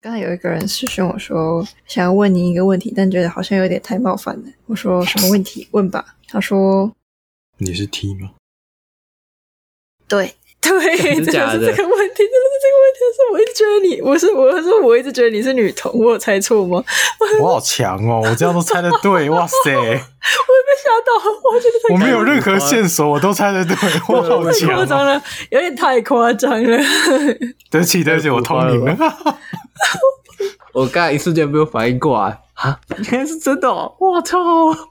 刚才有一个人私讯我说，想要问你一个问题，但觉得好像有点太冒犯了。我说什么问题？问吧。他说：“你是 T 吗？”对对，真的假的？这个问题，真的是这个问题。是我一直觉得你，我是我是我一直觉得你是女同，我有猜错吗？我好强哦！我这样都猜得对，哇塞！我也被吓到，我觉得我没有任何线索，我都猜得对，我好强！太夸张了，有点太夸张了。对不起，对不起，我通灵了。我刚才一瞬间没有反应过来啊！原来是真的！我操！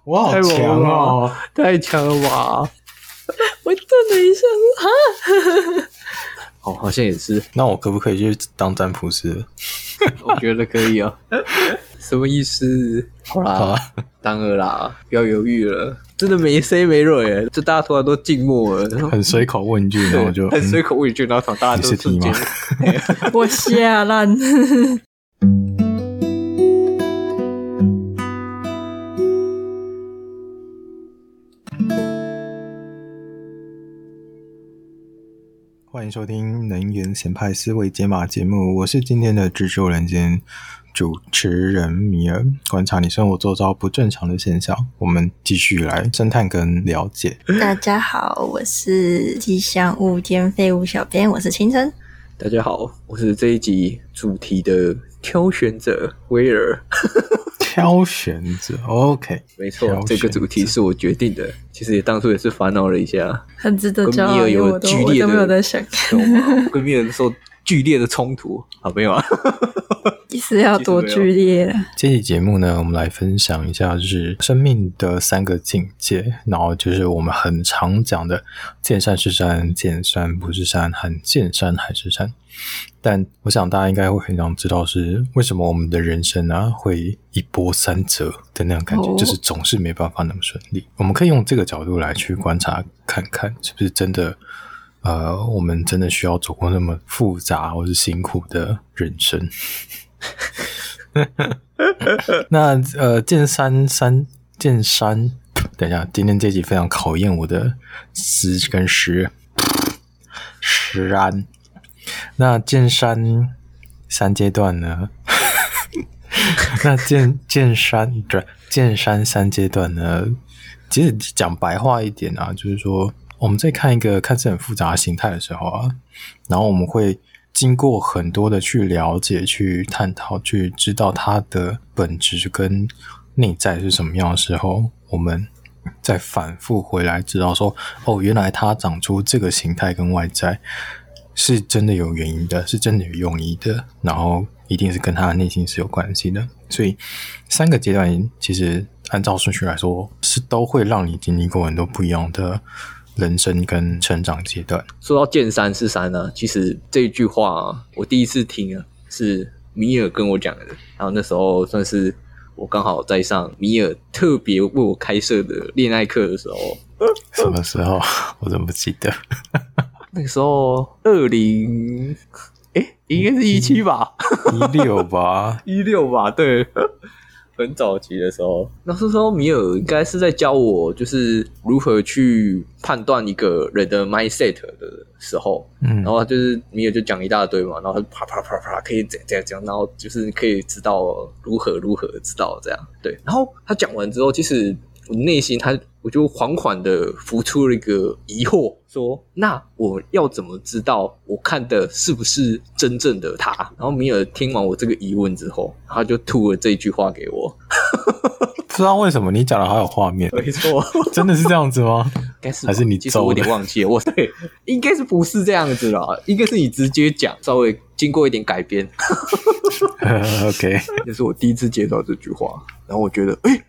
我好强哦！太强了吧！我顿了一下，说啊，哦，好像也是。那我可不可以去当占卜师？我觉得可以哦。什么意思？好啦，好啦当了啦，不要犹豫了。真的没 C 没蕊耶，这大家突然都静默了，很随口问一句，然后就 很随口问一句，然后大家都瞬间，我吓烂。欢迎收听能源咸派思维解码节目，我是今天的制作人兼主持人米尔。观察你生活周遭不正常的现象，我们继续来侦探跟了解。大家好，我是吉祥物兼废物小编，我是清晨。大家好，我是这一集主题的挑选者威尔。挑选者，OK，没错，这个主题是我决定的。其实也当初也是烦恼了一下，很值得骄傲。跟米尔有剧烈的，我都没有在想，跟米尔说剧烈的冲突，好没有啊？意思要多剧烈？这期节目呢，我们来分享一下，就是生命的三个境界，然后就是我们很常讲的“见山是山，见山不是山”和“见山还是山”。但我想大家应该会很想知道，是为什么我们的人生啊会一波三折的那种感觉，就是总是没办法那么顺利。我们可以用这个角度来去观察，看看是不是真的，呃，我们真的需要走过那么复杂或是辛苦的人生。那呃，剑山三剑山，等一下，今天这集非常考验我的诗跟识，识安。那剑山三阶段呢？那剑剑山对，剑山三阶段呢？其实讲白话一点啊，就是说我们在看一个看似很复杂的形态的时候啊，然后我们会经过很多的去了解、去探讨、去知道它的本质跟内在是什么样的时候，我们再反复回来知道说，哦，原来它长出这个形态跟外在。是真的有原因的，是真的有用意的，然后一定是跟他的内心是有关系的。所以三个阶段其实按照顺序来说，是都会让你经历过很多不一样的人生跟成长阶段。说到见山是山呢，其实这一句话我第一次听啊，是米尔跟我讲的。然后那时候算是我刚好在上米尔特别为我开设的恋爱课的时候。什么时候？我怎么不记得？那个时候，二零，诶，应该是一七吧，一六吧，一六吧，对，很早期的时候。那时候米尔应该是在教我，就是如何去判断一个人的 mindset 的时候，嗯，然后就是米尔就讲一大堆嘛，然后他啪啪啪啪可以这样这样这样，然后就是可以知道如何如何知道这样，对。然后他讲完之后，其实我内心他。我就缓缓的浮出了一个疑惑，说：“那我要怎么知道我看的是不是真正的他？”然后米尔听完我这个疑问之后，他就吐了这句话给我。不 知道为什么你讲的好有画面，没错，真的是这样子吗？应该是，还是你？其实我有点忘记了，我 对，应该是不是这样子了？应该是你直接讲，稍微经过一点改编。OK，这是我第一次接到这句话，然后我觉得，诶、欸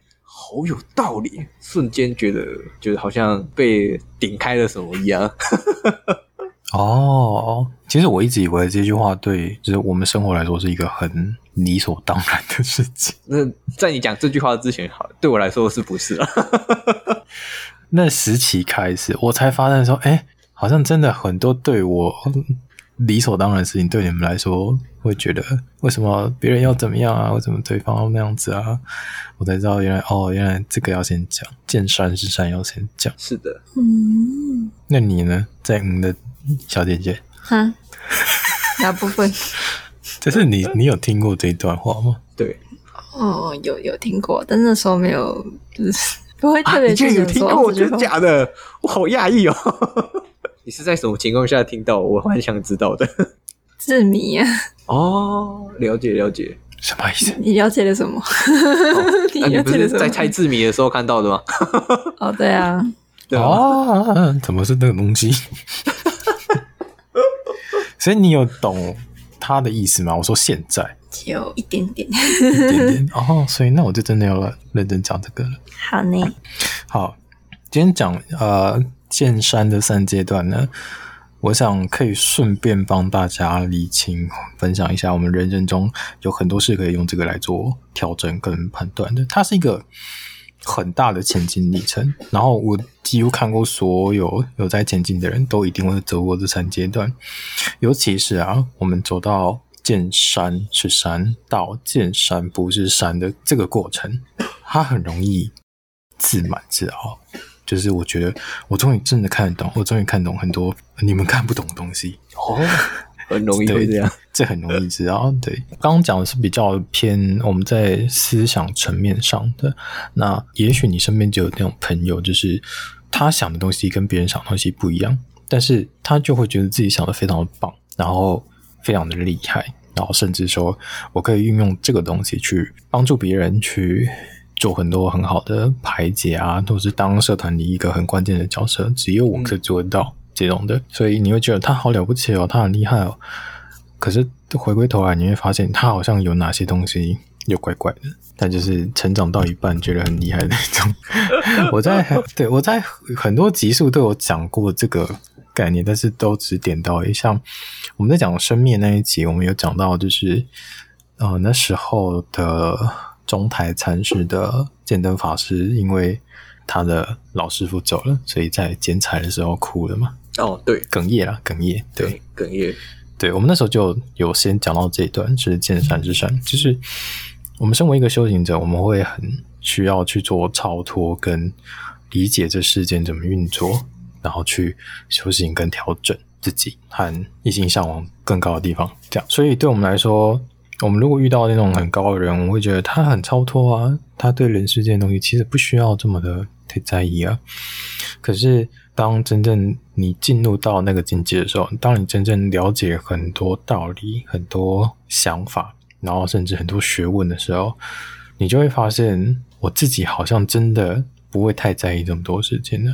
好有道理，瞬间觉得就是好像被顶开了什么一样。哦，其实我一直以为这句话对，就是我们生活来说是一个很理所当然的事情。那在你讲这句话之前，好，对我来说是不是啊？那时期开始，我才发现说，哎、欸，好像真的很多对我。理所当然的事情，对你们来说会觉得为什么别人要怎么样啊？为什么对方要那样子啊？我才知道原来哦，原来这个要先讲，见山是山要先讲。是的，嗯。那你呢？在你的小姐姐，哈，哪部分？就是你，你有听过这段话吗？对，哦，有有听过，但那时候没有，就是不会特别去、啊、有听过，真的假的？我好讶异哦！你是在什么情况下听到？我蛮想知道的。字谜啊！哦，了解了解，什么意思？你了解了什么？那、哦、你不是在猜字谜的时候看到的吗？哦，对啊，对啊，怎么是那个东西？所以你有懂他的意思吗？我说现在有一点点，一点点哦。所以那我就真的要来认真讲这个了。好呢，好，今天讲呃见山的三阶段呢，我想可以顺便帮大家理清、分享一下，我们人生中有很多事可以用这个来做调整跟判断的。它是一个。很大的前进历程，然后我几乎看过所有有在前进的人都一定会走过这三阶段，尤其是啊，我们走到见山是山到见山不是山的这个过程，它很容易自满自傲，就是我觉得我终于真的看得懂，我终于看懂很多你们看不懂的东西哦。很容易会这样，这很容易知道。对，刚刚讲的是比较偏我们在思想层面上的。那也许你身边就有那种朋友，就是他想的东西跟别人想的东西不一样，但是他就会觉得自己想的非常的棒，然后非常的厉害，然后甚至说我可以运用这个东西去帮助别人去做很多很好的排解啊，都是当社团里一个很关键的角色，只有我可以做到。这种的，所以你会觉得他好了不起哦，他很厉害哦。可是回归头来，你会发现他好像有哪些东西又怪怪的。但就是成长到一半觉得很厉害的那种。我在对我在很多集数都有讲过这个概念，但是都只点到一下。我们在讲生灭那一集，我们有讲到，就是呃那时候的中台禅师的见灯法师，因为他的老师傅走了，所以在剪彩的时候哭了嘛。哦，对，哽咽了，哽咽，对，哽咽，对，我们那时候就有先讲到这一段，是见山之山，就是我们身为一个修行者，我们会很需要去做超脱跟理解这世间怎么运作，然后去修行跟调整自己，和一心向往更高的地方，这样。所以对我们来说，我们如果遇到那种很高的人，我会觉得他很超脱啊，他对人世间的东西其实不需要这么的太在意啊，可是。当真正你进入到那个境界的时候，当你真正了解很多道理、很多想法，然后甚至很多学问的时候，你就会发现，我自己好像真的不会太在意这么多事情了。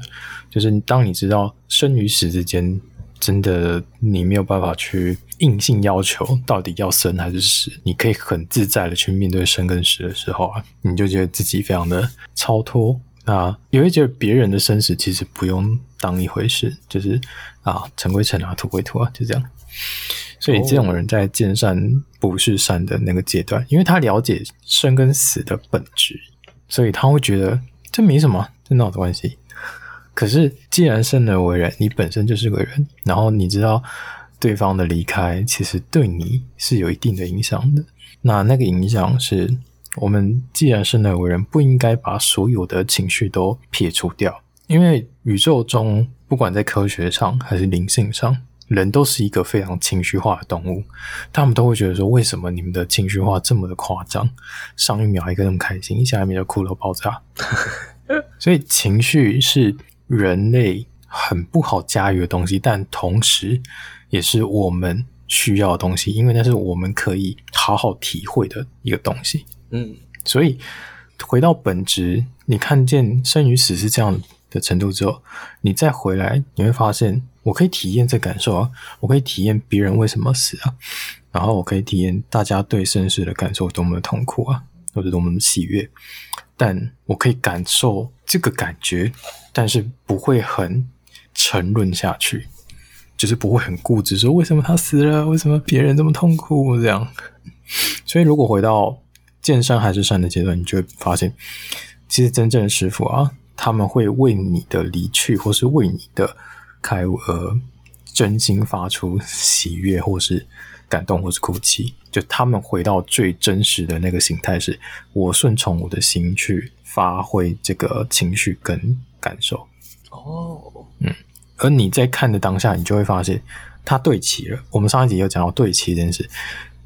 就是当你知道生与死之间，真的你没有办法去硬性要求到底要生还是死，你可以很自在的去面对生跟死的时候啊，你就觉得自己非常的超脱。那也会觉得别人的生死其实不用当一回事，就是啊，尘归尘啊，土归土啊，就这样。所以这种人在见山不是山的那个阶段，因为他了解生跟死的本质，所以他会觉得这没什么，这哪有关系？可是既然生而为人，你本身就是个人，然后你知道对方的离开其实对你是有一定的影响的，那那个影响是。我们既然生而为人，不应该把所有的情绪都撇除掉，因为宇宙中不管在科学上还是灵性上，人都是一个非常情绪化的动物。他们都会觉得说，为什么你们的情绪化这么的夸张？上一秒一个那么开心，下一秒就哭到爆炸。所以情绪是人类很不好驾驭的东西，但同时也是我们需要的东西，因为那是我们可以好好体会的一个东西。嗯，所以回到本质，你看见生与死是这样的程度之后，你再回来，你会发现，我可以体验这感受啊，我可以体验别人为什么死啊，然后我可以体验大家对生死的感受多么的痛苦啊，或者多么的喜悦，但我可以感受这个感觉，但是不会很沉沦下去，就是不会很固执说为什么他死了，为什么别人这么痛苦这样。所以如果回到见山还是山的阶段，你就会发现，其实真正的师傅啊，他们会为你的离去，或是为你的开悟而真心发出喜悦，或是感动，或是哭泣。就他们回到最真实的那个形态，是我顺从我的心去发挥这个情绪跟感受。哦，嗯，而你在看的当下，你就会发现，它对齐了。我们上一集有讲到对齐这件事。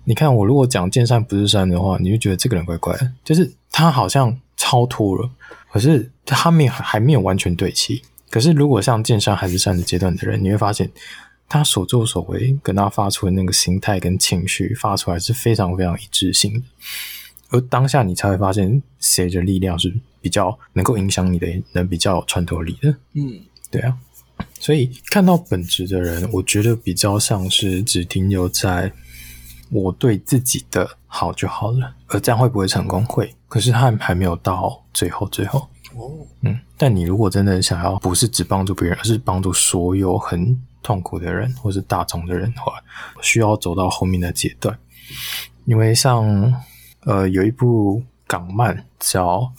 你看我如果讲见山不是山的话，你就觉得这个人怪怪的，就是他好像超脱了，可是他没有还没有完全对齐。可是如果像见山还是山的阶段的人，你会发现他所作所为跟他发出的那个心态跟情绪发出来是非常非常一致性的。而当下你才会发现谁的力量是比较能够影响你的，人比较有穿透力的。嗯，对啊。所以看到本质的人，我觉得比较像是只停留在我对自己的好就好了。而这样会不会成功？会。可是他还还没有到最后最后。哦，嗯。但你如果真的想要，不是只帮助别人，而是帮助所有很痛苦的人，或是大众的人的话，需要走到后面的阶段。因为像。呃，有一部港漫叫《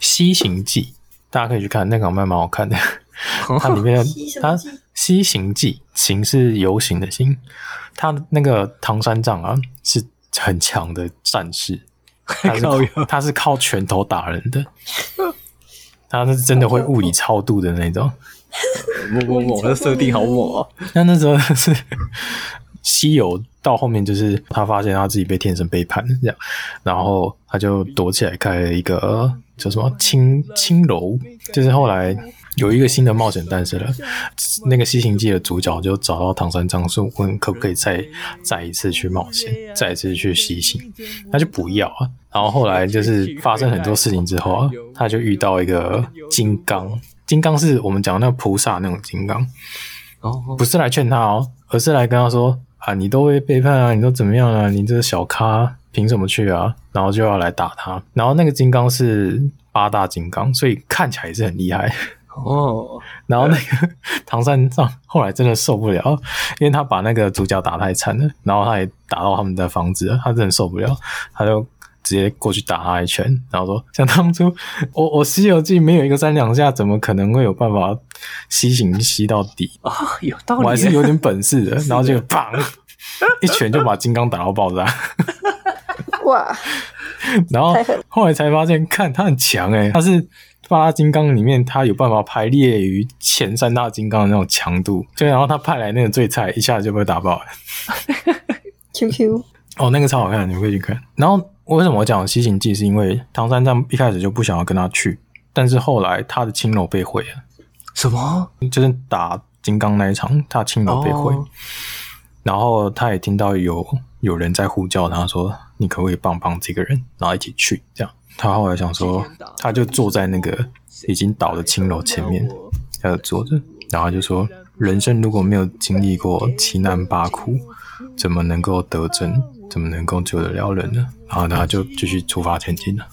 西行记》，大家可以去看，那个港漫蛮好看的。它里面它《西行记》，行是游行的行。它那个唐三藏啊，是很强的战士，他是靠他是靠拳头打人的，他是真的会物理超度的那种。猛猛猛，这设定好猛啊！那那时候是。西游到后面就是他发现他自己被天神背叛这样，然后他就躲起来开了一个叫什么青青楼，就是后来有一个新的冒险诞生了。那个西行记的主角就找到唐三藏说：“问可不可以再再一次去冒险，再一次去西行？”他就不要啊。然后后来就是发生很多事情之后啊，他就遇到一个金刚，金刚是我们讲那个菩萨那种金刚，不是来劝他哦，而是来跟他说。啊！你都会背叛啊！你都怎么样啊？你这个小咖凭什么去啊？然后就要来打他。然后那个金刚是八大金刚，所以看起来也是很厉害哦。然后那个唐三藏后来真的受不了，因为他把那个主角打太惨了，然后他也打到他们的房子了，他真的受不了，他就直接过去打他一拳，然后说：“想当初我我西游记没有一个三两下，怎么可能会有办法？”吸行吸到底啊、哦，有道理，我还是有点本事的。然后就砰，一拳就把金刚打到爆炸。哇！然后后来才发现，看他很强诶，他是八大金刚里面，他有办法排列于前三大金刚的那种强度。就然后他派来那个最菜，一下子就被打爆了。Q Q 哦，那个超好看，你们可以去看。然后我为什么我讲西行记，是因为唐三藏一开始就不想要跟他去，但是后来他的青楼被毁了。什么？就是打金刚那一场，他青楼被毁，oh. 然后他也听到有有人在呼叫他说：“你可不可以帮帮这个人？”然后一起去。这样，他后来想说，他就坐在那个已经倒的青楼前面，他就坐着，然后就说：“人生如果没有经历过七难八苦，怎么能够得真？怎么能够救得了人呢？”然后他就继续出发前进了。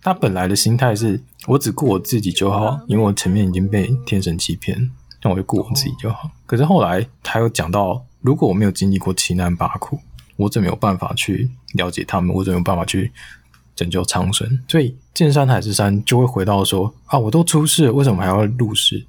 他本来的心态是我只顾我自己就好，因为我前面已经被天神欺骗，那我就顾我自己就好。可是后来他又讲到，如果我没有经历过七难八苦，我怎么有办法去了解他们？我怎么有办法去拯救苍生？所以见山还是山，就会回到说啊，我都出世了，为什么还要入世？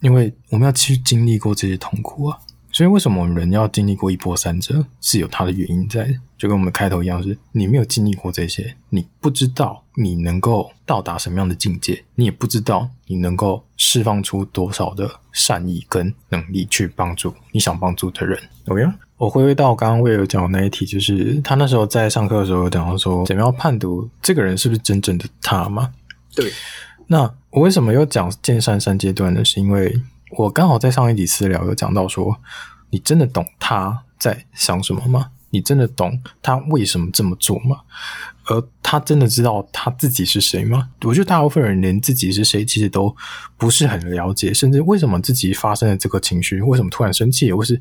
因为我们要去经历过这些痛苦啊。所以为什么我们人要经历过一波三折，是有它的原因在的。就跟我们开头一样是，是你没有经历过这些，你不知道你能够到达什么样的境界，你也不知道你能够释放出多少的善意跟能力去帮助你想帮助的人。OK，我回归到刚刚我也有讲的那一题，就是他那时候在上课的时候有讲到说，怎么样判读这个人是不是真正的他吗？对。那我为什么要讲见善三阶段呢？是因为我刚好在上一集私聊有讲到说，你真的懂他在想什么吗？你真的懂他为什么这么做吗？而他真的知道他自己是谁吗？我觉得大部分人连自己是谁其实都不是很了解，甚至为什么自己发生了这个情绪，为什么突然生气，或是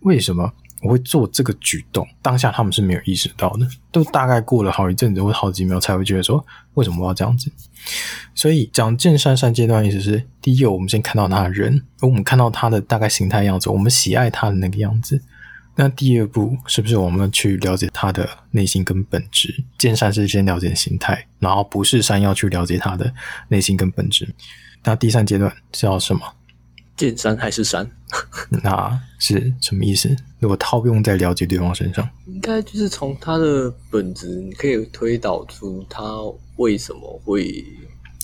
为什么我会做这个举动，当下他们是没有意识到的，都大概过了好一阵子或好几秒才会觉得说，为什么我要这样子？所以讲见山三阶段意思是，第一我们先看到他的人，而我们看到他的大概形态样子，我们喜爱他的那个样子。那第二步是不是我们去了解他的内心跟本质？见山是先了解形态，然后不是山要去了解他的内心跟本质。那第三阶段是要什么？见山还是山？那 是什么意思？如果套用在了解对方身上，应该就是从他的本质，你可以推导出他为什么会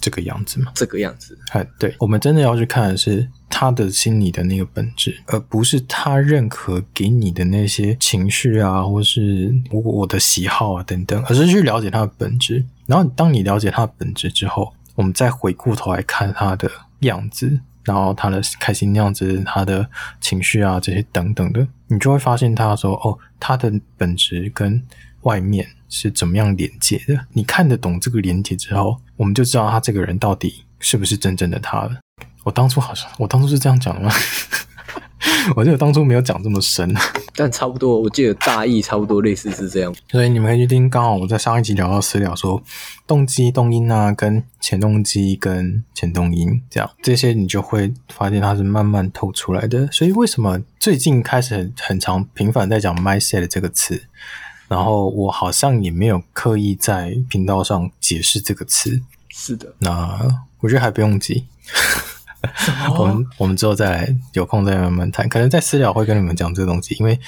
这个样子嘛？这个样子。哎，对，我们真的要去看的是。他的心理的那个本质，而不是他认可给你的那些情绪啊，或是我我的喜好啊等等，而是去了解他的本质。然后当你了解他的本质之后，我们再回过头来看他的样子，然后他的开心样子，他的情绪啊这些等等的，你就会发现他说哦，他的本质跟外面是怎么样连接的。你看得懂这个连接之后，我们就知道他这个人到底是不是真正的他了。我当初好像，我当初是这样讲的吗？我记得当初没有讲这么深，但差不多，我记得大意差不多类似是这样。所以你们可以去听，刚好我在上一集聊到私聊说动机、动因啊，跟前动机跟前动因这样，这些你就会发现它是慢慢透出来的。所以为什么最近开始很很常频繁在讲 mindset 这个词，然后我好像也没有刻意在频道上解释这个词。是的，那我觉得还不用急。我们我们之后再来有空再慢慢谈，可能在私聊会跟你们讲这个东西，因为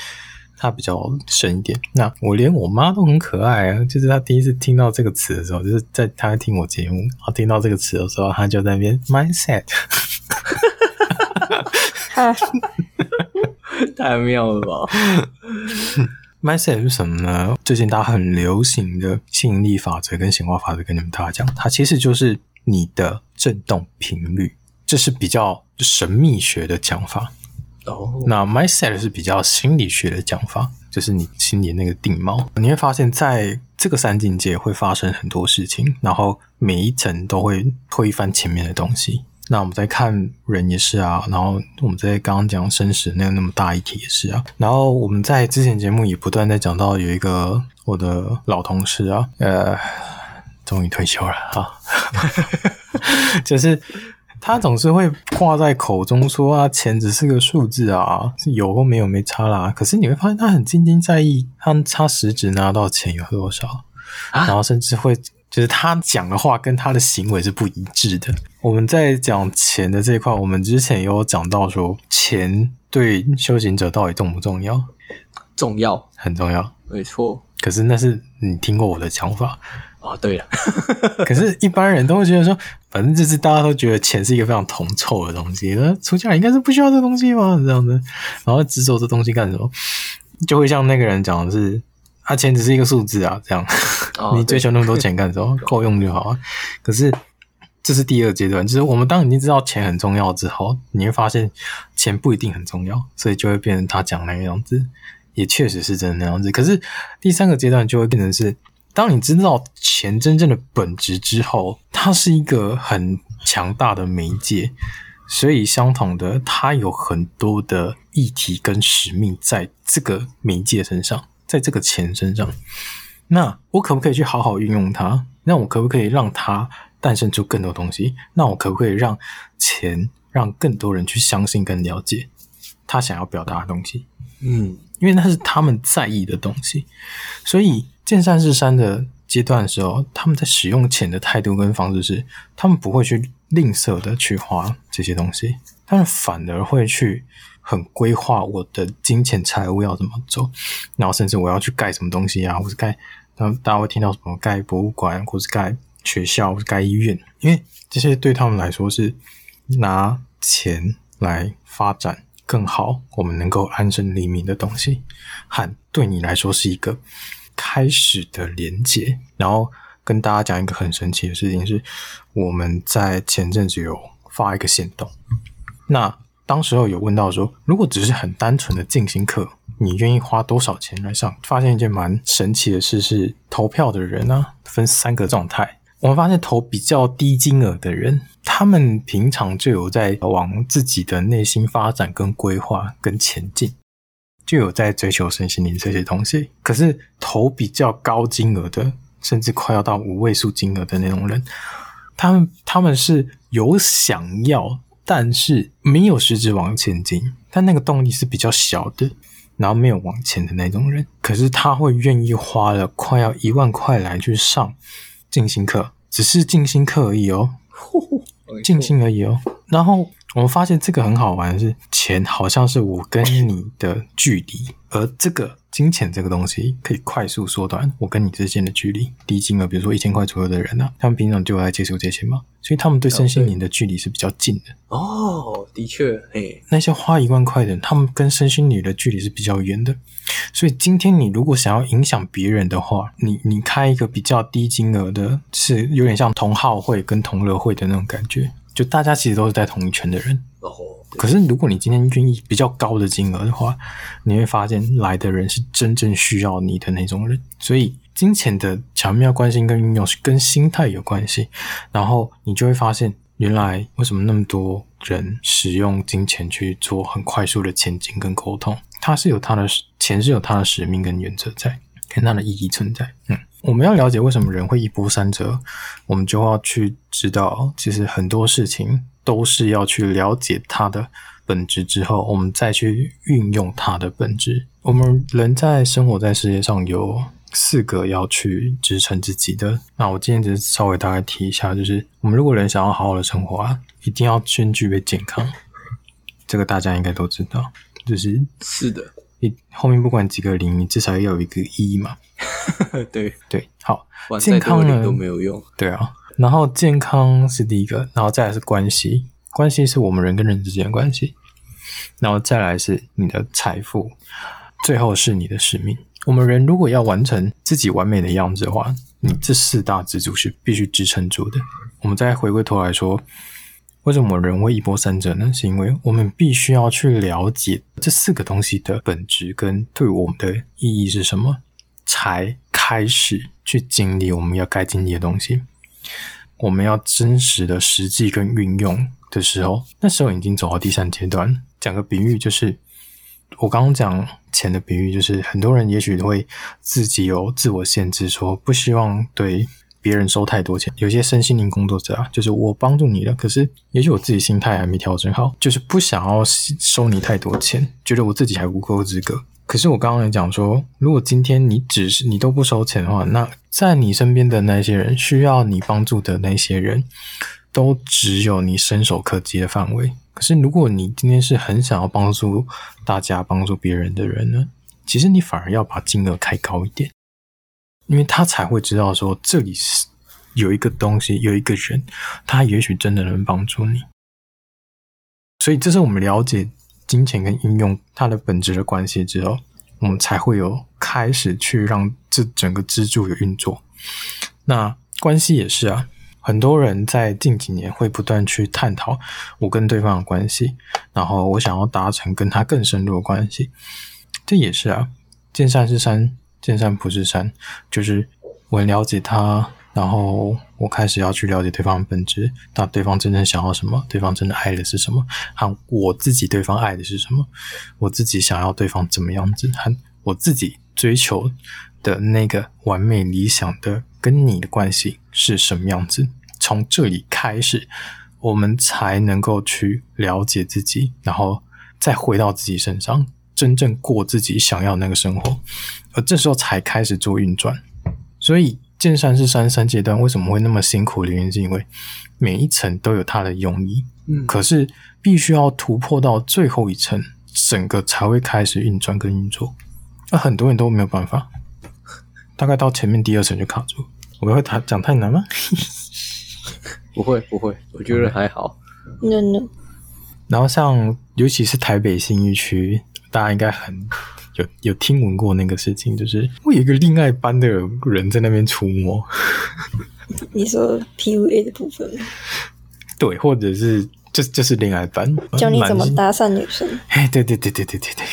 它比较深一点。那我连我妈都很可爱啊，就是她第一次听到这个词的时候，就是在她听我节目，然后听到这个词的时候，她就在那边 mindset，太妙了吧？mindset 是什么呢？最近大家很流行的吸引力法则跟显化法则，跟你们大家讲，它其实就是你的振动频率。这是比较神秘学的讲法哦。Oh. 那 mindset 是比较心理学的讲法，就是你心里那个定锚。你会发现在这个三境界会发生很多事情，然后每一层都会推翻前面的东西。那我们在看人也是啊，然后我们在刚刚讲生死那个那么大一题也是啊。然后我们在之前节目也不断在讲到有一个我的老同事啊，呃，终于退休了啊，就是。他总是会挂在口中说啊，钱只是个数字啊，是有或没有没差啦。可是你会发现他很斤斤在意，他他实质拿到钱有多少，啊、然后甚至会就是他讲的话跟他的行为是不一致的。我们在讲钱的这一块，我们之前有讲到说，钱对修行者到底重不重要？重要，很重要，没错。可是那是你听过我的讲法。哦，对了，可是一般人都会觉得说，反正就是大家都觉得钱是一个非常铜臭的东西，那出家人应该是不需要这东西吧？这样子，然后执着这东西干什么？就会像那个人讲的是，啊，钱只是一个数字啊，这样，哦、你追求那么多钱干什么？够用就好啊。可是这是第二阶段，就是我们当已经知道钱很重要之后，你会发现钱不一定很重要，所以就会变成他讲那个样子，也确实是真的那样子。可是第三个阶段就会变成是。当你知道钱真正的本质之后，它是一个很强大的媒介，所以相同的，它有很多的议题跟使命在这个媒介身上，在这个钱身上。那我可不可以去好好运用它？那我可不可以让它诞生出更多东西？那我可不可以让钱让更多人去相信跟了解他想要表达的东西？嗯，因为那是他们在意的东西，所以。见山是山的阶段的时候，他们在使用钱的态度跟方式是，他们不会去吝啬的去花这些东西，他们反而会去很规划我的金钱财务要怎么走，然后甚至我要去盖什么东西啊，或是盖，大家会听到什么盖博物馆，或是盖学校，或是盖医院，因为这些对他们来说是拿钱来发展更好，我们能够安身立命的东西，和对你来说是一个。开始的连接，然后跟大家讲一个很神奇的事情是，我们在前阵子有发一个限动，那当时候有问到说，如果只是很单纯的静心课，你愿意花多少钱来上？发现一件蛮神奇的事是，投票的人呢、啊、分三个状态，我们发现投比较低金额的人，他们平常就有在往自己的内心发展跟规划跟前进。就有在追求身心灵这些东西，可是投比较高金额的，甚至快要到五位数金额的那种人，他们他们是有想要，但是没有实质往前进，但那个动力是比较小的，然后没有往前的那种人，可是他会愿意花了快要一万块来去上静心课，只是静心课而已哦，静心而已哦，然后。我们发现这个很好玩的是，钱好像是我跟你的距离，而这个金钱这个东西可以快速缩短我跟你之间的距离。低金额，比如说一千块左右的人啊，他们平常就来接触这些嘛，所以他们对身心灵的距离是比较近的。哦，的确，嘿，那些花一万块的人，他们跟身心灵的距离是比较远的。所以今天你如果想要影响别人的话，你你开一个比较低金额的，是有点像同好会跟同乐会的那种感觉，就大家其实都是在同一圈的人。哦。可是，如果你今天愿意比较高的金额的话，你会发现来的人是真正需要你的那种人。所以，金钱的巧妙关心跟运用是跟心态有关系。然后，你就会发现，原来为什么那么多人使用金钱去做很快速的前进跟沟通，它是有它的钱是有它的使命跟原则在，跟它的意义存在。嗯，我们要了解为什么人会一波三折，我们就要去知道，其实很多事情。都是要去了解它的本质之后，我们再去运用它的本质。我们人在生活在世界上有四个要去支撑自己的。那我今天只是稍微大概提一下，就是我们如果人想要好好的生活啊，一定要先具备健康。这个大家应该都知道，就是是的，你后面不管几个零，你至少要有一个一嘛。对对，好，健康呢都没有用。对啊。然后健康是第一个，然后再来是关系，关系是我们人跟人之间的关系，然后再来是你的财富，最后是你的使命。我们人如果要完成自己完美的样子的话，你这四大支柱是必须支撑住的。我们再回过头来说，为什么人会一波三折呢？是因为我们必须要去了解这四个东西的本质跟对我们的意义是什么，才开始去经历我们要该经历的东西。我们要真实的实际跟运用的时候，那时候已经走到第三阶段。讲个比喻，就是我刚刚讲钱的比喻，就是很多人也许会自己有自我限制，说不希望对别人收太多钱。有些身心灵工作者啊，就是我帮助你了，可是也许我自己心态还没调整好，就是不想要收你太多钱，觉得我自己还不够资格。可是我刚刚也讲说，如果今天你只是你都不收钱的话，那在你身边的那些人需要你帮助的那些人，都只有你伸手可及的范围。可是如果你今天是很想要帮助大家、帮助别人的人呢，其实你反而要把金额开高一点，因为他才会知道说，这里是有一个东西，有一个人，他也许真的能帮助你。所以这是我们了解。金钱跟应用它的本质的关系之后，我们才会有开始去让这整个支柱有运作。那关系也是啊，很多人在近几年会不断去探讨我跟对方的关系，然后我想要达成跟他更深入的关系。这也是啊，见山是山，见山不是山，就是我了解他。然后我开始要去了解对方的本质，那对方真正想要什么？对方真的爱的是什么？和我自己对方爱的是什么？我自己想要对方怎么样子？和我自己追求的那个完美理想的跟你的关系是什么样子？从这里开始，我们才能够去了解自己，然后再回到自己身上，真正过自己想要那个生活。而这时候才开始做运转，所以。见山是山三阶段为什么会那么辛苦的原因，是因为每一层都有它的用意。嗯，可是必须要突破到最后一层，整个才会开始运转跟运作。那很多人都没有办法，大概到前面第二层就卡住。我们会谈讲太难吗？不会不会，我觉得还好。No no。然后像尤其是台北新一区，大家应该很。有有听闻过那个事情，就是会有一个恋爱班的人在那边出没。你说 PUA 的部分？对，或者是就就是恋爱班，教你怎么搭讪女生。哎，对对对对对对对，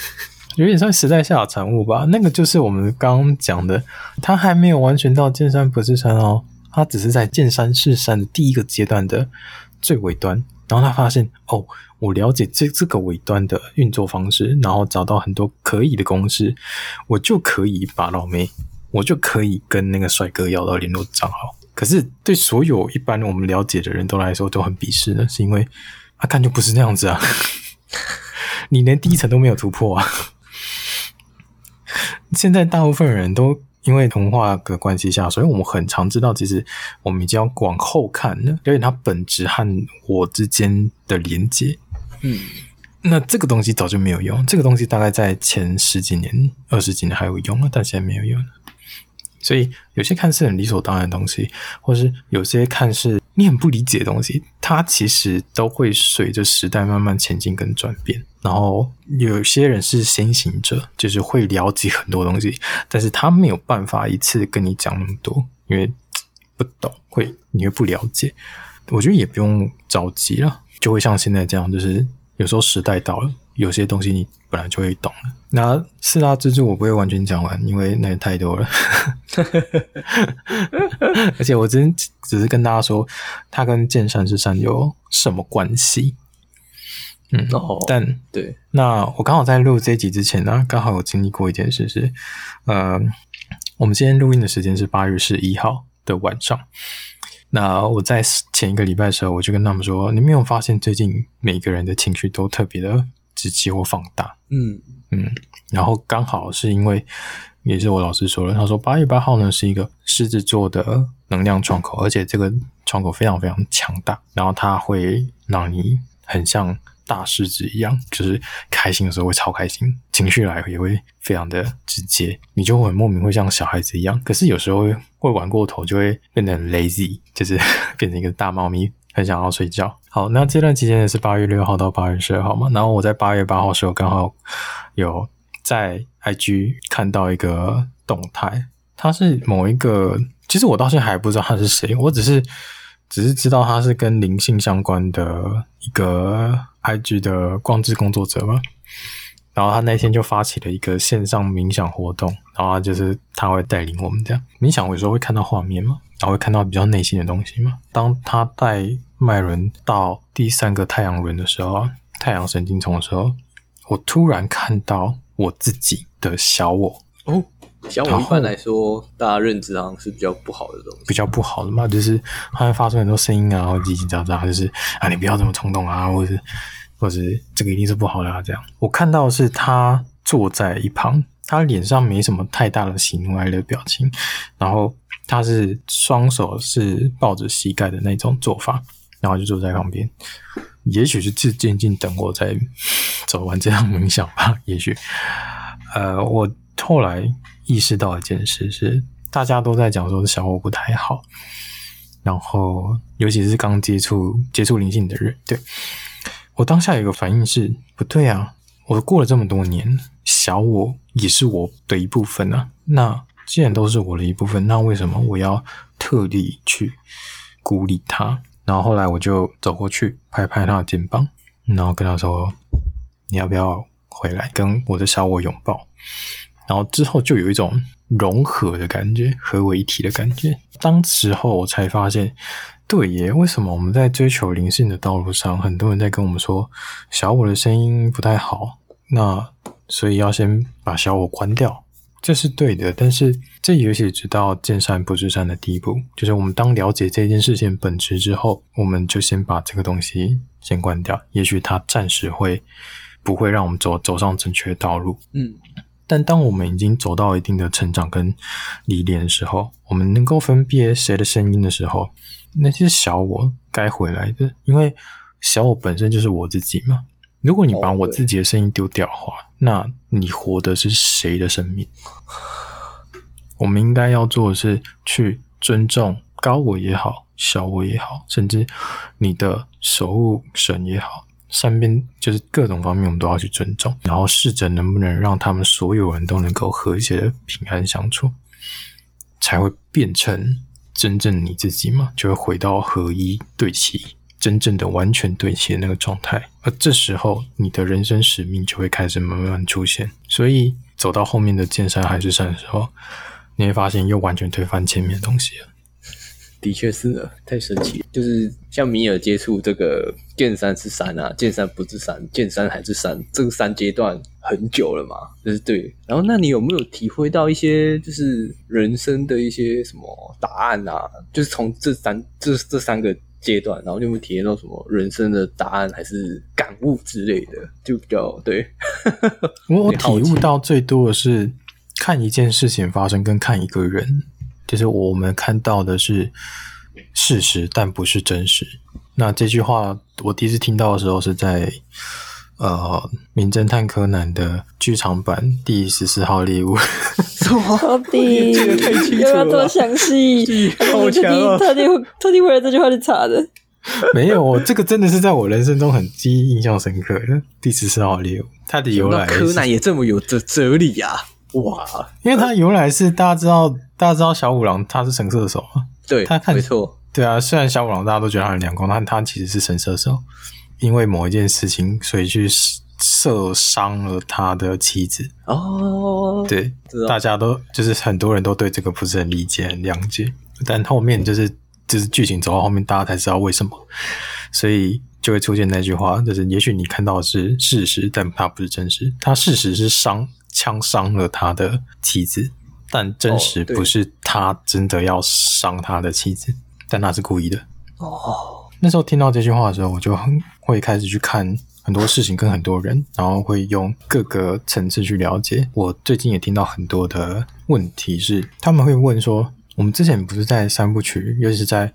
有点像时代下的产物吧？那个就是我们刚刚讲的，他还没有完全到见山不是山哦，他只是在见山是山的第一个阶段的最尾端。然后他发现，哦，我了解这这个尾端的运作方式，然后找到很多可以的公司，我就可以把老妹，我就可以跟那个帅哥要到联络账号。可是对所有一般我们了解的人都来说都很鄙视的，是因为啊，看就不是那样子啊，你连第一层都没有突破啊。现在大部分人都。因为童话的关系下，所以我们很常知道，其实我们已经要往后看了，了解它本质和我之间的连接。嗯，那这个东西早就没有用，这个东西大概在前十几年、二十几年还有用了，但现在没有用了。所以有些看似很理所当然的东西，或是有些看似你很不理解的东西，它其实都会随着时代慢慢前进跟转变。然后有些人是先行者，就是会了解很多东西，但是他没有办法一次跟你讲那么多，因为不懂，会你会不了解。我觉得也不用着急了，就会像现在这样，就是有时候时代到了，有些东西你本来就会懂了。那四大支柱我不会完全讲完，因为那也太多了。而且我真只是跟大家说，它跟见山是山有什么关系？嗯，哦、但对，那我刚好在录这一集之前呢，刚好有经历过一件事是，呃，我们今天录音的时间是八月十一号的晚上。那我在前一个礼拜的时候，我就跟他们说，你没有发现最近每个人的情绪都特别的直接或放大？嗯嗯，然后刚好是因为，也是我老师说了，他说八月八号呢是一个狮子座的能量窗口，而且这个窗口非常非常强大，然后它会让你很像。大狮子一样，就是开心的时候会超开心，情绪来也会非常的直接，你就会很莫名会像小孩子一样。可是有时候会玩过头，就会变得很 lazy，就是 变成一个大猫咪，很想要睡觉。好，那这段期间呢是八月六号到八月十二号嘛，然后我在八月八号时候刚好有在 IG 看到一个动态，他是某一个，其实我到现在还不知道他是谁，我只是。只是知道他是跟灵性相关的一个 IG 的光之工作者嘛，然后他那天就发起了一个线上冥想活动，然后就是他会带领我们这样冥想，有时候会看到画面嘛，然后会看到比较内心的东西嘛。当他带脉轮到第三个太阳轮的时候，太阳神经丛的时候，我突然看到我自己的小我哦。像我一般来说，大家认知好像是比较不好的东西，比较不好的嘛，就是它会发出很多声音啊，然后叽叽喳喳，就是啊，你不要这么冲动啊，或者是，或者是这个一定是不好的啊，这样。我看到的是他坐在一旁，他脸上没什么太大的喜怒哀乐表情，然后他是双手是抱着膝盖的那种做法，然后就坐在旁边，也许是静静等我再 走完这样冥想吧，也许，呃，我后来。意识到一件事是，大家都在讲说小我不太好，然后尤其是刚接触接触灵性的人，对，我当下有一个反应是不对啊！我过了这么多年，小我也是我的一部分啊。那既然都是我的一部分，那为什么我要特地去孤立他？然后后来我就走过去拍拍他的肩膀，然后跟他说：“你要不要回来跟我的小我拥抱？”然后之后就有一种融合的感觉，合为一体的感觉。当时候我才发现，对耶，为什么我们在追求灵性的道路上，很多人在跟我们说小我的声音不太好，那所以要先把小我关掉，这是对的。但是这也许直到见山不是山的第一步，就是我们当了解这件事情本质之后，我们就先把这个东西先关掉。也许它暂时会不会让我们走走上正确的道路。嗯。但当我们已经走到一定的成长跟历练的时候，我们能够分辨谁的声音的时候，那些小我该回来的，因为小我本身就是我自己嘛。如果你把我自己的声音丢掉的话，那你活的是谁的生命？我们应该要做的是去尊重高我也好，小我也好，甚至你的守护神也好。身边就是各种方面，我们都要去尊重，然后试着能不能让他们所有人都能够和谐的平安相处，才会变成真正你自己嘛，就会回到合一对齐，真正的完全对齐的那个状态。而这时候，你的人生使命就会开始慢慢出现。所以走到后面的见山还是山的时候，你会发现又完全推翻前面的东西了。的确是的，太神奇了。就是像米尔接触这个见山是山啊，见山不是山，见山还是山，这个三阶段很久了嘛，就是对。然后，那你有没有体会到一些就是人生的一些什么答案啊？就是从这三这这三个阶段，然后你有没有体验到什么人生的答案，还是感悟之类的？就比较对。我我 体悟到最多的是看一件事情发生，跟看一个人。就是我们看到的是事实，但不是真实。那这句话我第一次听到的时候是在呃，《名侦探柯南》的剧场版第十四号猎物。什么？到底有没有多详细？好强啊！特地特地为了这句话去查的。没有，我这个真的是在我人生中很记忆、印象深刻的第十四号猎物。它的由来，柯南也这么有哲哲理呀、啊！哇，因为他由来是大家知道，大家知道小五郎他是神射手啊？对，他看没错。对啊，虽然小五郎大家都觉得他很两光，但他其实是神射手，因为某一件事情，所以去射伤了他的妻子。哦，对，大家都就是很多人都对这个不是很理解、很谅解，但后面就是就是剧情走到后面，大家才知道为什么，所以就会出现那句话，就是也许你看到的是事实，但它不是真实。它事实是伤枪伤了他的妻子，但真实不是他真的要伤他的妻子。但他是故意的哦。那时候听到这句话的时候，我就很会开始去看很多事情跟很多人，然后会用各个层次去了解。我最近也听到很多的问题是，他们会问说：我们之前不是在三部曲，尤其是在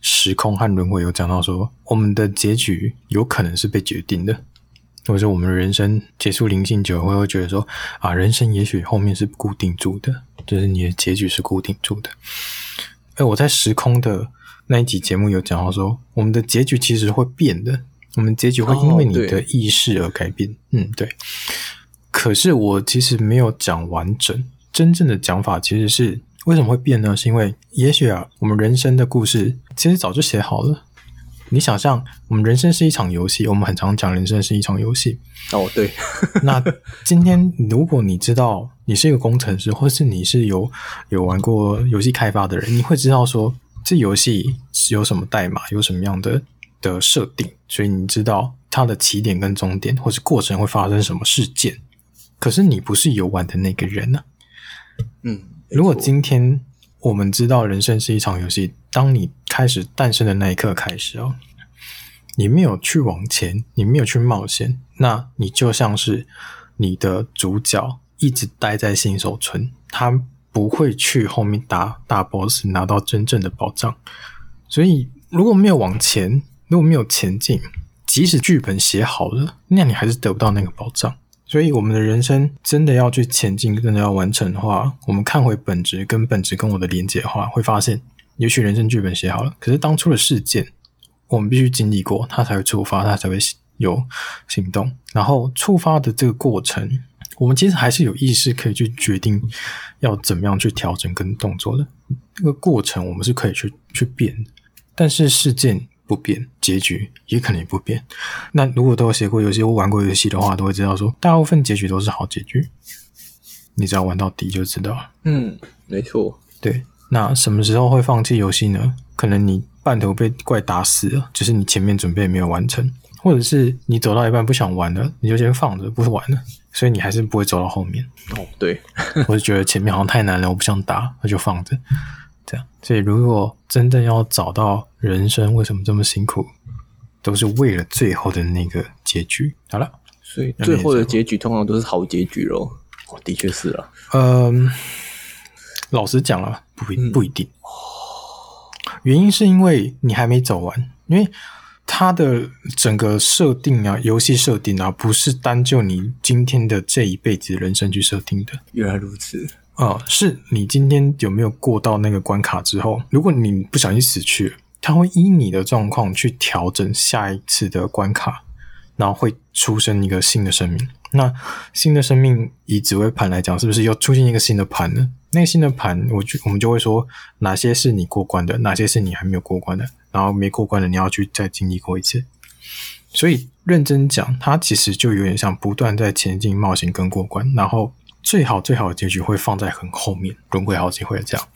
时空和轮回有讲到说，我们的结局有可能是被决定的，或者说我们的人生结束灵性久，会会觉得说啊，人生也许后面是固定住的，就是你的结局是固定住的。哎，我在时空的那一集节目有讲到说，我们的结局其实会变的，我们结局会因为你的意识而改变。哦、嗯，对。可是我其实没有讲完整，真正的讲法其实是为什么会变呢？是因为也许啊，我们人生的故事其实早就写好了。你想象，我们人生是一场游戏，我们很常讲人生是一场游戏。哦，对。那今天如果你知道你是一个工程师，或是你是有有玩过游戏开发的人，你会知道说这游戏是有什么代码，有什么样的的设定，所以你知道它的起点跟终点，或是过程会发生什么事件。可是你不是游玩的那个人呢、啊？嗯，如果今天。我们知道人生是一场游戏。当你开始诞生的那一刻开始哦，你没有去往前，你没有去冒险，那你就像是你的主角一直待在新手村，他不会去后面打大 boss 拿到真正的宝藏。所以如果没有往前，如果没有前进，即使剧本写好了，那你还是得不到那个宝藏。所以，我们的人生真的要去前进，真的要完成的话，我们看回本质，跟本质跟我的连接的话，会发现，也许人生剧本写好了，可是当初的事件，我们必须经历过，它才会触发，它才会有行动。然后触发的这个过程，我们其实还是有意识可以去决定要怎么样去调整跟动作的。这个过程我们是可以去去变的，但是事件。不变，结局也可能也不变。那如果都有写过游戏或玩过游戏的话，都会知道说，大部分结局都是好结局。你只要玩到底就知道了。嗯，没错。对，那什么时候会放弃游戏呢？可能你半途被怪打死了，就是你前面准备没有完成，或者是你走到一半不想玩了，你就先放着不玩了，所以你还是不会走到后面。哦，对，我就觉得前面好像太难了，我不想打，那就放着。这样，所以如果真正要找到人生为什么这么辛苦，都是为了最后的那个结局。好了，所以最后的结局通常都是好结局喽。哦，的确是啊。嗯，老实讲了，不一不一定。原因是因为你还没走完，因为它的整个设定啊，游戏设定啊，不是单就你今天的这一辈子人生去设定的。原来如此。哦，是你今天有没有过到那个关卡之后，如果你不小心死去了，它会依你的状况去调整下一次的关卡，然后会出生一个新的生命。那新的生命以紫微盘来讲，是不是又出现一个新的盘呢？那个新的盘，我就我们就会说哪些是你过关的，哪些是你还没有过关的，然后没过关的你要去再经历过一次。所以认真讲，它其实就有点像不断在前进、冒险跟过关，然后。最好最好的结局会放在很后面，轮回好几回这样。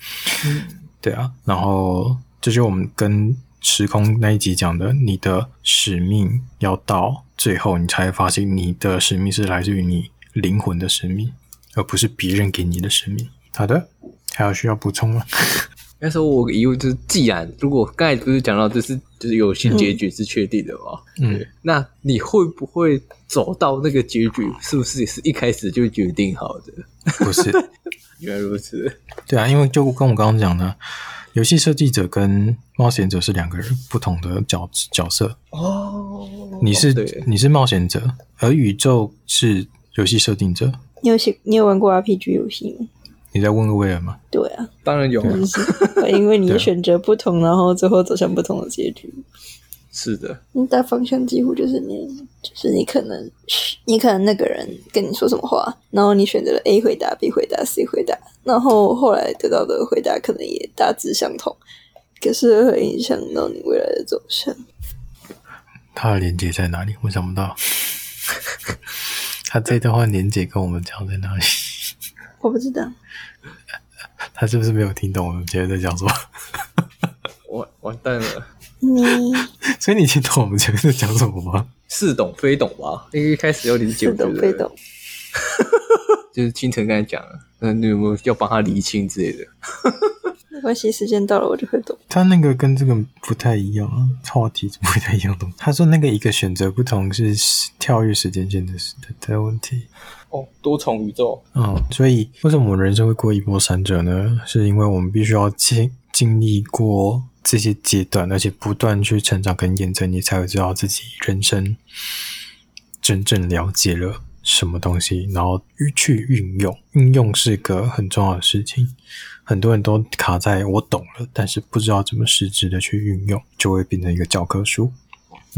嗯，对啊。然后这就是我们跟时空那一集讲的，你的使命要到最后，你才会发现你的使命是来自于你灵魂的使命，而不是别人给你的使命。好的，还有需要补充吗？那时候我以为就是，既然如果刚才不是讲到这是就是有新结局是确定的嘛，嗯，那你会不会走到那个结局？是不是也是一开始就决定好的？不是，原来如此。对啊，因为就跟我刚刚讲的，游戏设计者跟冒险者是两个人不同的角角色哦。哦，你是、对你是冒险者，而宇宙是游戏设定者。你有写你有玩过 RPG 游戏吗？你在问威尔吗？对啊，当然有啊，就是 因为你的选择不同，然后最后走向不同的结局。是的，你大方向几乎就是你，就是你可能你可能那个人跟你说什么话，然后你选择了 A 回答，B 回答，C 回答，然后后来得到的回答可能也大致相同，可是会影响到你未来的走向。它的连接在哪里？我想不到。他这段话连接跟我们讲在哪里？我不知道。他是不是没有听懂我们今天在讲什么？完完蛋了。你所以你听懂我们前面在讲什么吗？似懂非懂吧？因为一开始有理解，似懂非懂。就是清晨刚才讲了，那你有没有要帮他理清之类的？没关系，时间到了我就会懂。他那个跟这个不太一样啊，话题不太一样的。他说那个一个选择不同是跳跃时间线的的问题。哦，多重宇宙。嗯，所以为什么我们人生会过一波三折呢？是因为我们必须要经经历过这些阶段，而且不断去成长跟验证，你才会知道自己人生真正了解了什么东西，然后去运用。运用是个很重要的事情。很多人都卡在我懂了，但是不知道怎么实质的去运用，就会变成一个教科书。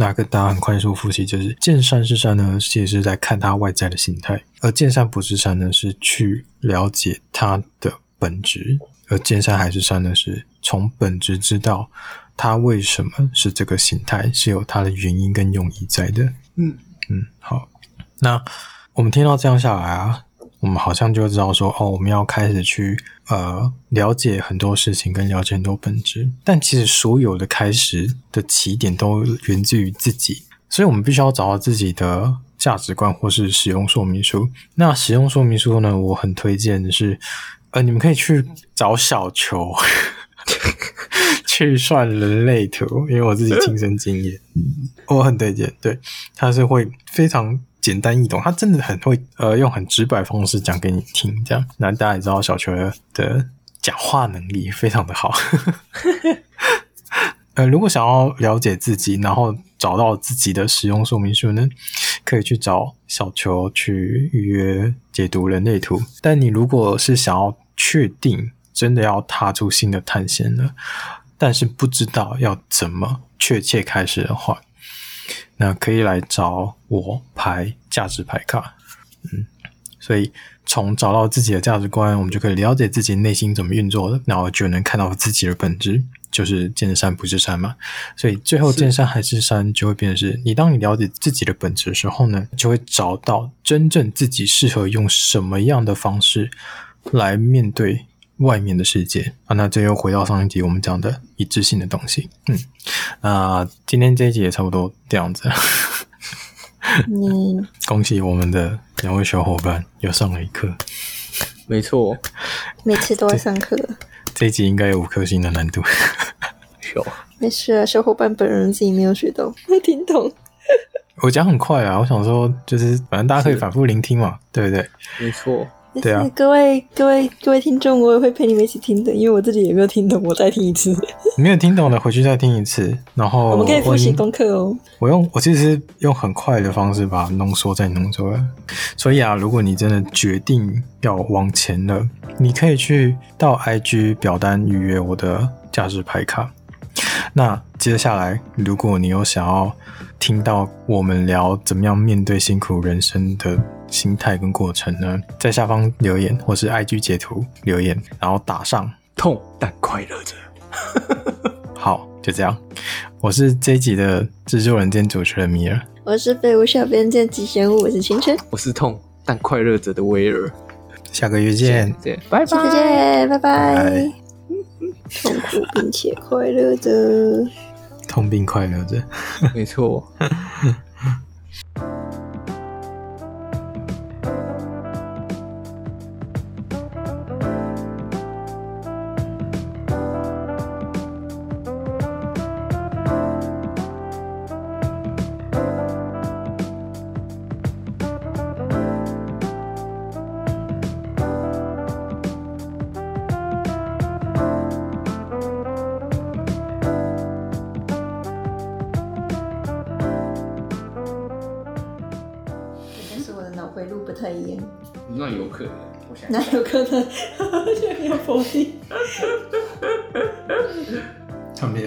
那跟大家很快速复习，就是见山是山呢，其实是在看它外在的形态；而见山不是山呢，是去了解它的本质；而见山还是山呢，是从本质知道它为什么是这个形态，是有它的原因跟用意在的。嗯嗯，好。那我们听到这样下来啊。我们好像就知道说，哦，我们要开始去呃了解很多事情，跟了解很多本质。但其实所有的开始的起点都源自于自己，所以我们必须要找到自己的价值观或是使用说明书。那使用说明书呢，我很推荐的是，呃，你们可以去找小球 去算人类图，因为我自己亲身经验，我很推荐。对，它是会非常。简单易懂，他真的很会，呃，用很直白方式讲给你听，这样。那大家也知道，小球的讲话能力非常的好。呃，如果想要了解自己，然后找到自己的使用说明书呢，可以去找小球去预约解读人类图。但你如果是想要确定真的要踏出新的探险了，但是不知道要怎么确切开始的话，那可以来找我排价值牌卡，嗯，所以从找到自己的价值观，我们就可以了解自己内心怎么运作的，然后就能看到自己的本质，就是见山不是山嘛。所以最后见山还是山，就会变成是你当你了解自己的本质的时候呢，就会找到真正自己适合用什么样的方式来面对外面的世界啊，那这又回到上一集我们讲的一致性的东西。嗯，那今天这一集也差不多这样子。嗯，恭喜我们的两位小伙伴又上了一课。没错，每次都要上课。这一集应该有五颗星的难度。有，没事啊，小伙伴本人自己没有学到，没听懂。我讲很快啊，我想说就是反正大家可以反复聆听嘛，对不对？没错。对啊，各位各位各位听众，我也会陪你们一起听的，因为我自己也没有听懂，我再听一次。没有听懂的，回去再听一次。然后我们可以复习功课哦。我用我其实用很快的方式把它浓缩再浓缩了。所以啊，如果你真的决定要往前了，你可以去到 IG 表单预约我的价值牌卡。那接下来，如果你有想要听到我们聊怎么样面对辛苦人生的心态跟过程呢，在下方留言或是 IG 截图留言，然后打上痛但快乐着。好，就这样。我是这一集的制作人兼主持人米尔，我是废物小编兼吉祥物，我是青春，我是痛但快乐着的威尔。下个月见，见，拜拜，下个见，拜拜。拜痛苦并且快乐着，痛并快乐着，没错。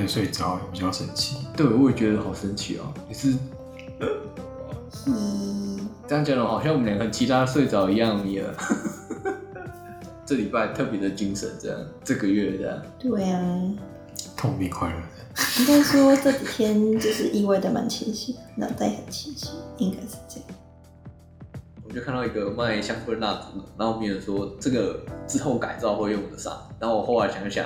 睡着，比较神奇。对，我也觉得好神奇哦。你是，嗯，这样讲的好像我们两个其他睡着一样，米尔。这礼拜特别的精神，这样这个月这样。对啊，痛并快乐的。应该说这几天就是意外的蛮清晰，脑袋很清晰，应该是这样。我就看到一个卖香氛蜡烛的，然后米尔说这个之后改造会用得上，然后我后来想想。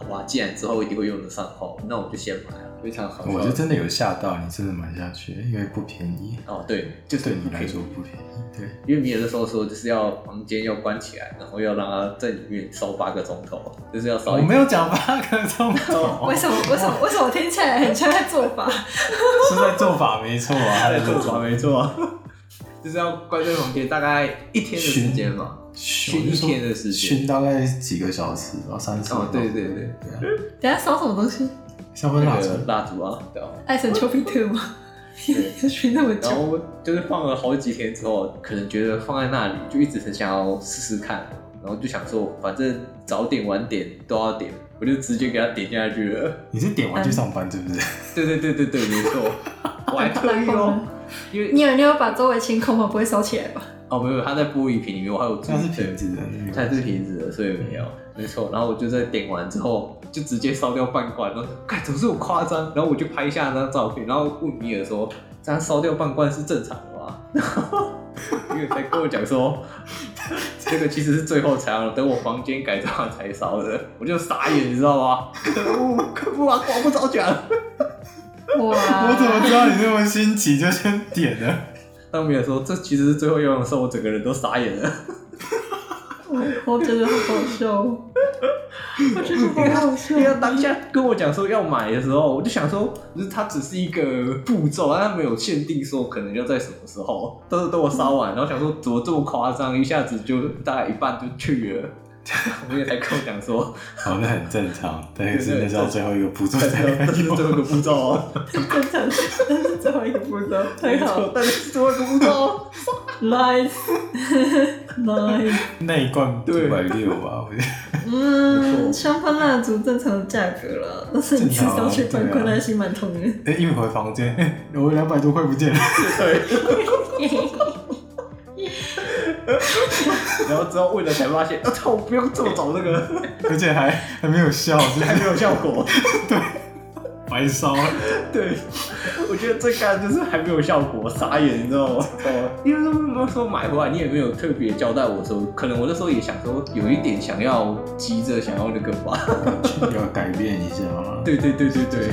好吧，既然之后一定会用得上的话，那我就先买了，非常好。我就真的有吓到你，真的买下去，因为不便宜。哦，对，就对你来说不便宜。对，因为米尔的时候说就是要房间要关起来，然后要让它在里面烧八个钟头，就是要烧。我没有讲八个钟头。为什么？为什么？为什么听起来很像在做法？是在做法没错啊，在做法 没错，就是要关在房间大概一天的时间嘛。熏一天的时间，熏大概几个小时吧，三四。哦，对对对，等下烧什么东西？香氛蜡烛，蜡烛啊，对啊。艾神丘比特吗？熏 那么久。然后就是放了好几天之后，可能觉得放在那里就一直很想要试试看，然后就想说，反正早点晚点都要点，我就直接给它点下去了。你是点完去上班，是不是？对对对对对，没错。我还特意哦，因 为你有你有把周围清空吗？不会烧起来吧？哦，没有，它在玻璃瓶里面，我还有。它是瓶子的，它是瓶子的，所以没有，没错。然后我就在点完之后，就直接烧掉半罐，然后看怎么这么夸张？然后我就拍下那张照片，然后问米尔说：“这样烧掉半罐是正常的吗？”然后米尔才跟我讲说：“ 这个其实是最后才要等我房间改造才烧的。”我就傻眼，你知道吗？可恶，可恶啊！我不着讲。哇！我怎么知道你那么新奇就先点了？当别人说这其实是最后用的时候，我整个人都傻眼了。我觉得好搞笑，我觉得好好笑。因为当下跟我讲说要买的时候，我就想说，就是它只是一个步骤，但它没有限定说可能要在什么时候，但是等我烧完，然后想说怎么这么夸张，一下子就大概一半就去了。我也才跟我讲说，好，那很正常，但是那是最后一个步骤，最后一个步骤哦。正常，但是最后一个步骤，太好，但是最后一个步骤，nice，nice。那一 罐五百六吧，我觉得。嗯，香氛蜡烛正常的价格了，但是你至少去半罐，还是蛮痛的。哎，一回房间，哎，我两百多块不见了。然后之后为了才发现，我 操，不用这么找那个，而且还还没有效，还没有效果，对，白烧。对，我觉得最干就是还没有效果，傻眼，你知道吗？因为那时候买回来，你也没有特别交代我说，可能我那时候也想说，有一点想要急着想要那个吧，要改变一下吗？对对对对对。